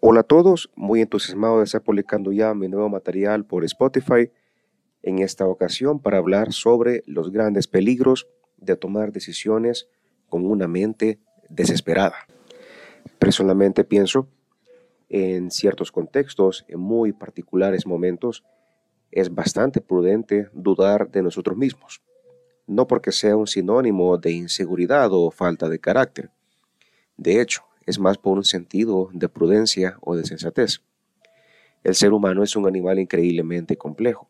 Hola a todos, muy entusiasmado de estar publicando ya mi nuevo material por Spotify, en esta ocasión para hablar sobre los grandes peligros de tomar decisiones con una mente desesperada. Personalmente pienso, en ciertos contextos, en muy particulares momentos, es bastante prudente dudar de nosotros mismos, no porque sea un sinónimo de inseguridad o falta de carácter. De hecho, es más por un sentido de prudencia o de sensatez. El ser humano es un animal increíblemente complejo.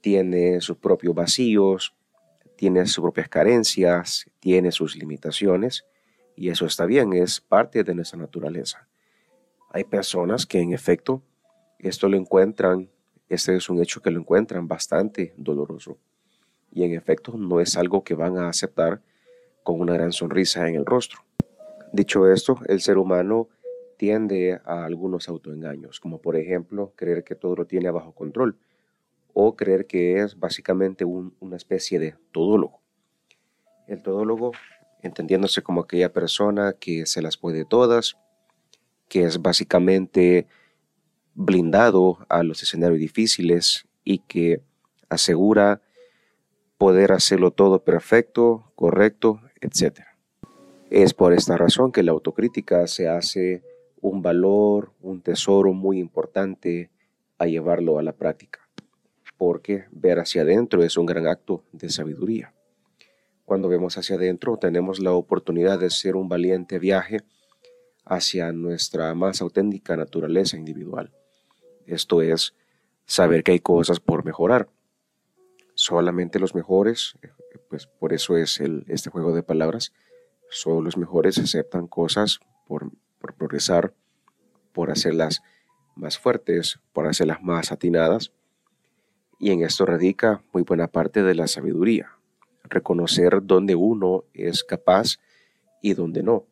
Tiene sus propios vacíos, tiene sus propias carencias, tiene sus limitaciones, y eso está bien, es parte de nuestra naturaleza. Hay personas que en efecto esto lo encuentran, este es un hecho que lo encuentran bastante doloroso, y en efecto no es algo que van a aceptar con una gran sonrisa en el rostro. Dicho esto, el ser humano tiende a algunos autoengaños, como por ejemplo creer que todo lo tiene bajo control o creer que es básicamente una especie de todólogo. El todólogo, entendiéndose como aquella persona que se las puede todas, que es básicamente blindado a los escenarios difíciles y que asegura poder hacerlo todo perfecto, correcto, etc. Es por esta razón que la autocrítica se hace un valor, un tesoro muy importante a llevarlo a la práctica, porque ver hacia adentro es un gran acto de sabiduría. Cuando vemos hacia adentro tenemos la oportunidad de hacer un valiente viaje hacia nuestra más auténtica naturaleza individual. Esto es saber que hay cosas por mejorar. Solamente los mejores, pues por eso es este juego de palabras, Solo los mejores aceptan cosas por, progresar, por hacerlas más fuertes, por hacerlas más atinadas. Y en esto radica muy buena parte de la sabiduría, reconocer dónde uno es capaz y dónde no.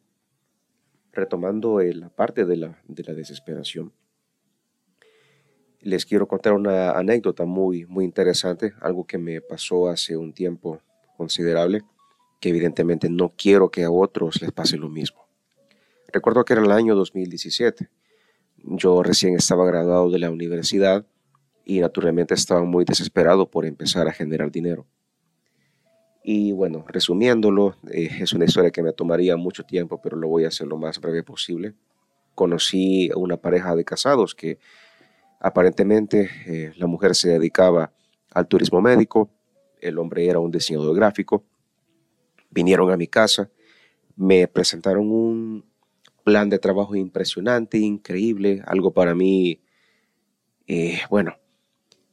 Retomando la parte de la, de la desesperación, les quiero contar una anécdota muy, muy interesante, algo que me pasó hace un tiempo considerable que evidentemente no quiero que a otros les pase lo mismo. Recuerdo que era el año 2017. Yo recién estaba graduado de la universidad y naturalmente estaba muy desesperado por empezar a generar dinero. Y bueno, resumiéndolo, eh, es una historia que me tomaría mucho tiempo, pero lo voy a hacer lo más breve posible. Conocí una pareja de casados que aparentemente eh, la mujer se dedicaba al turismo médico, el hombre era un diseñador gráfico vinieron a mi casa, me presentaron un plan de trabajo impresionante, increíble, algo para mí, eh, bueno,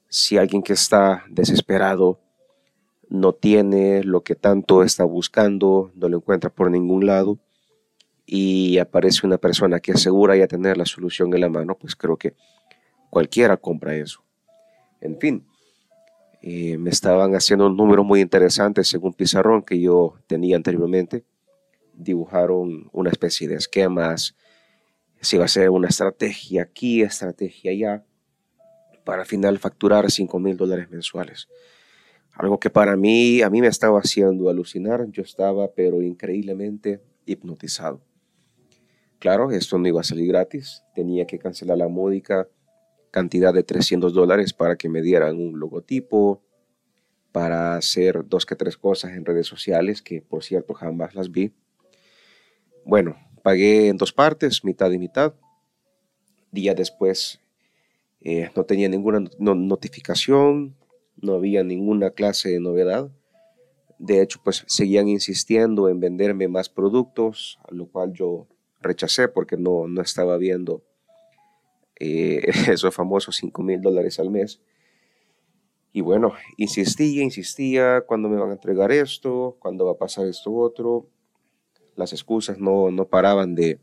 si alguien que está desesperado no tiene lo que tanto está buscando, no lo encuentra por ningún lado, y aparece una persona que asegura ya tener la solución en la mano, pues creo que cualquiera compra eso. En fin, eh, me estaban haciendo un número muy interesante según pizarrón que yo tenía anteriormente. Dibujaron una especie de esquemas, si iba a ser una estrategia aquí, estrategia allá, para al final facturar 5 mil dólares mensuales. Algo que para mí, a mí me estaba haciendo alucinar, yo estaba pero increíblemente hipnotizado. Claro, esto no iba a salir gratis, tenía que cancelar la módica cantidad de 300 dólares para que me dieran un logotipo, para hacer dos que tres cosas en redes sociales, que por cierto jamás las vi. Bueno, pagué en dos partes, mitad y mitad. Día después eh, no tenía ninguna notificación, no había ninguna clase de novedad. De hecho, pues seguían insistiendo en venderme más productos, a lo cual yo rechacé porque no, no estaba viendo eh, esos famosos 5 mil dólares al mes. Y bueno, insistía, insistía, cuando me van a entregar esto? cuando va a pasar esto otro? Las excusas no, no paraban de,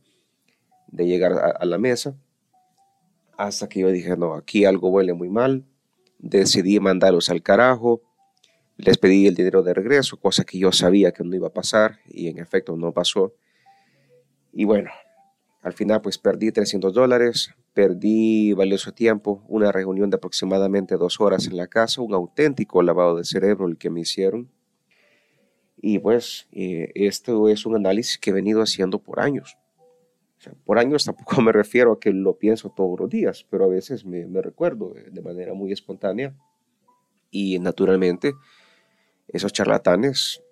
de llegar a, la mesa. Hasta que yo dije, no, aquí algo huele muy mal. Decidí mandarlos al carajo. Les pedí el dinero de regreso, cosa que yo sabía que no iba a pasar y en efecto no pasó. Y bueno, al final pues perdí 300 dólares, Perdí valioso tiempo, una reunión de aproximadamente dos horas en la casa, un auténtico lavado de cerebro el que me hicieron. Y pues eh, esto es un análisis que he venido haciendo por años. por años tampoco me refiero a que lo pienso todos los días, pero a veces me, recuerdo de, manera muy espontánea. Y naturalmente, esos charlatanes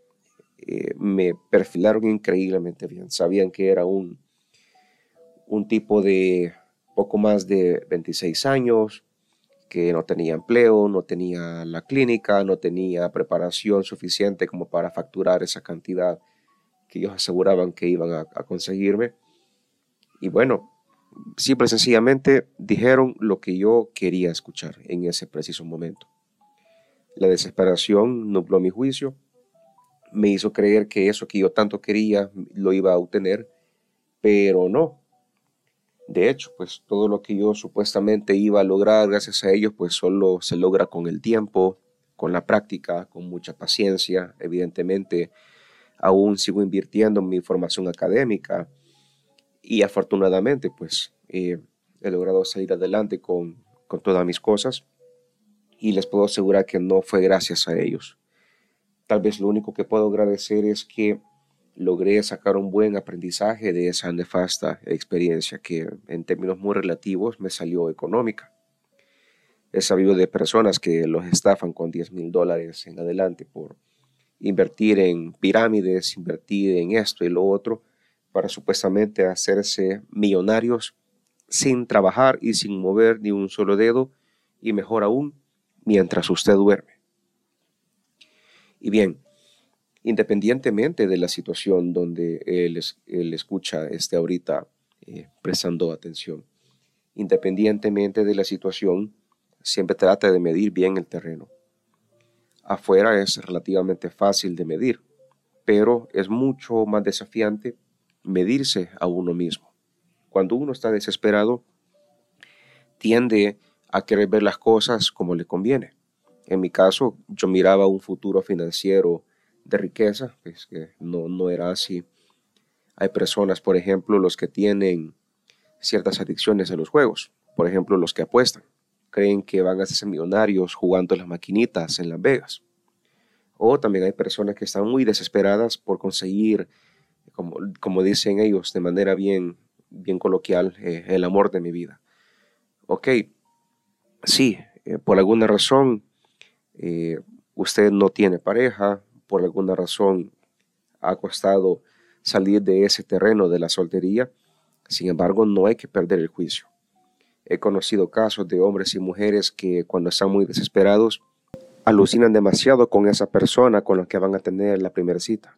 eh, me perfilaron increíblemente bien. Sabían que era un, un tipo de poco más de 26 años, que no tenía empleo, no tenía la clínica, no tenía preparación suficiente como para facturar esa cantidad que ellos aseguraban que iban a, conseguirme. Y bueno, simple y sencillamente dijeron lo que yo quería escuchar en ese preciso momento. La desesperación nubló mi juicio, me hizo creer que eso que yo tanto quería lo iba a obtener, pero no. De hecho, pues todo lo que yo supuestamente iba a lograr gracias a ellos, pues solo se logra con el tiempo, con la práctica, con mucha paciencia. Evidentemente, aún sigo invirtiendo en mi formación académica y afortunadamente, pues he logrado salir adelante con, con todas mis cosas y les puedo asegurar que no fue gracias a ellos. Tal vez lo único que puedo agradecer es que logré sacar un buen aprendizaje de esa nefasta experiencia que en términos muy relativos me salió económica. He sabido de personas que los estafan con 10 mil dólares en adelante por invertir en pirámides, invertir en esto y lo otro, para supuestamente hacerse millonarios sin trabajar y sin mover ni un solo dedo, y mejor aún, mientras usted duerme. Y bien, independientemente de la situación donde él, escucha esté ahorita eh, prestando atención. Independientemente de la situación, siempre trata de medir bien el terreno. Afuera es relativamente fácil de medir, pero es mucho más desafiante medirse a uno mismo. Cuando uno está desesperado, tiende a querer ver las cosas como le conviene. En mi caso, yo miraba un futuro financiero de riqueza, pues que no, no era así. Hay personas, por ejemplo, los que tienen ciertas adicciones a los juegos, por ejemplo, los que apuestan, creen que van a ser millonarios jugando las maquinitas en Las Vegas. O también hay personas que están muy desesperadas por conseguir, como, como dicen ellos de manera bien, bien coloquial, eh, el amor de mi vida. Ok, sí, eh, por alguna razón eh, usted no tiene pareja, por alguna razón ha costado salir de ese terreno de la soltería, sin embargo no hay que perder el juicio. He conocido casos de hombres y mujeres que cuando están muy desesperados alucinan demasiado con esa persona con la que van a tener la primera cita.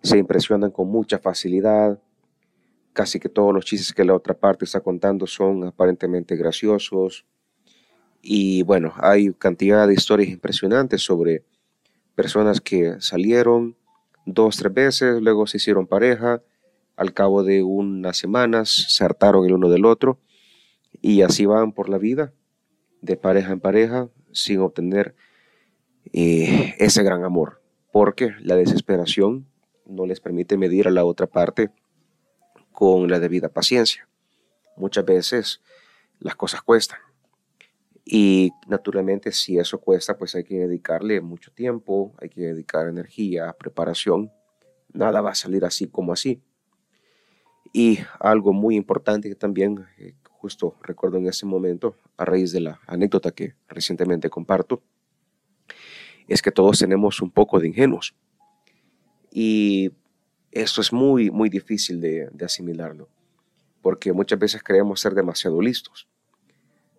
Se impresionan con mucha facilidad, casi que todos los chistes que la otra parte está contando son aparentemente graciosos. Y bueno, hay cantidad de historias impresionantes sobre personas que salieron dos, tres veces, luego se hicieron pareja, al cabo de unas semanas se hartaron el uno del otro y así van por la vida, de pareja en pareja, sin obtener eh, ese gran amor, porque la desesperación no les permite medir a la otra parte con la debida paciencia. Muchas veces las cosas cuestan y naturalmente si eso cuesta, pues hay que dedicarle mucho tiempo, hay que dedicar energía, preparación. Nada va a salir así como así. Y algo muy importante que también eh, justo recuerdo en ese momento, a raíz de la anécdota que recientemente comparto, es que todos tenemos un poco de ingenuos. Y esto es muy, muy difícil de, de asimilarlo, porque muchas veces creemos ser demasiado listos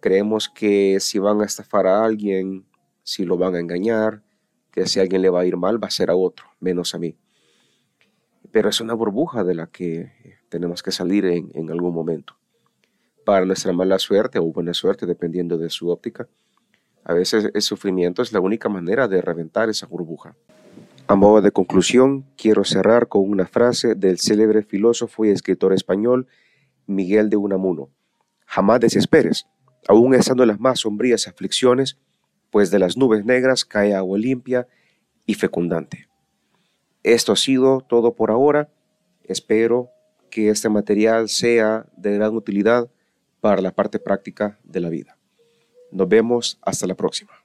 Creemos que si van a estafar a alguien, si lo van a engañar, que si alguien le va a ir mal, va a ser a otro, menos a mí. Pero es una burbuja de la que tenemos que salir en, en algún momento. Para nuestra mala suerte o buena suerte, dependiendo de su óptica, a veces el sufrimiento es la única manera de reventar esa burbuja. A modo de conclusión, quiero cerrar con una frase del célebre filósofo y escritor español Miguel de Unamuno. Jamás desesperes, aún estando las más sombrías aflicciones, pues de las nubes negras cae agua limpia y fecundante. Esto ha sido todo por ahora. Espero que este material sea de gran utilidad para la parte práctica de la vida. Nos vemos hasta la próxima.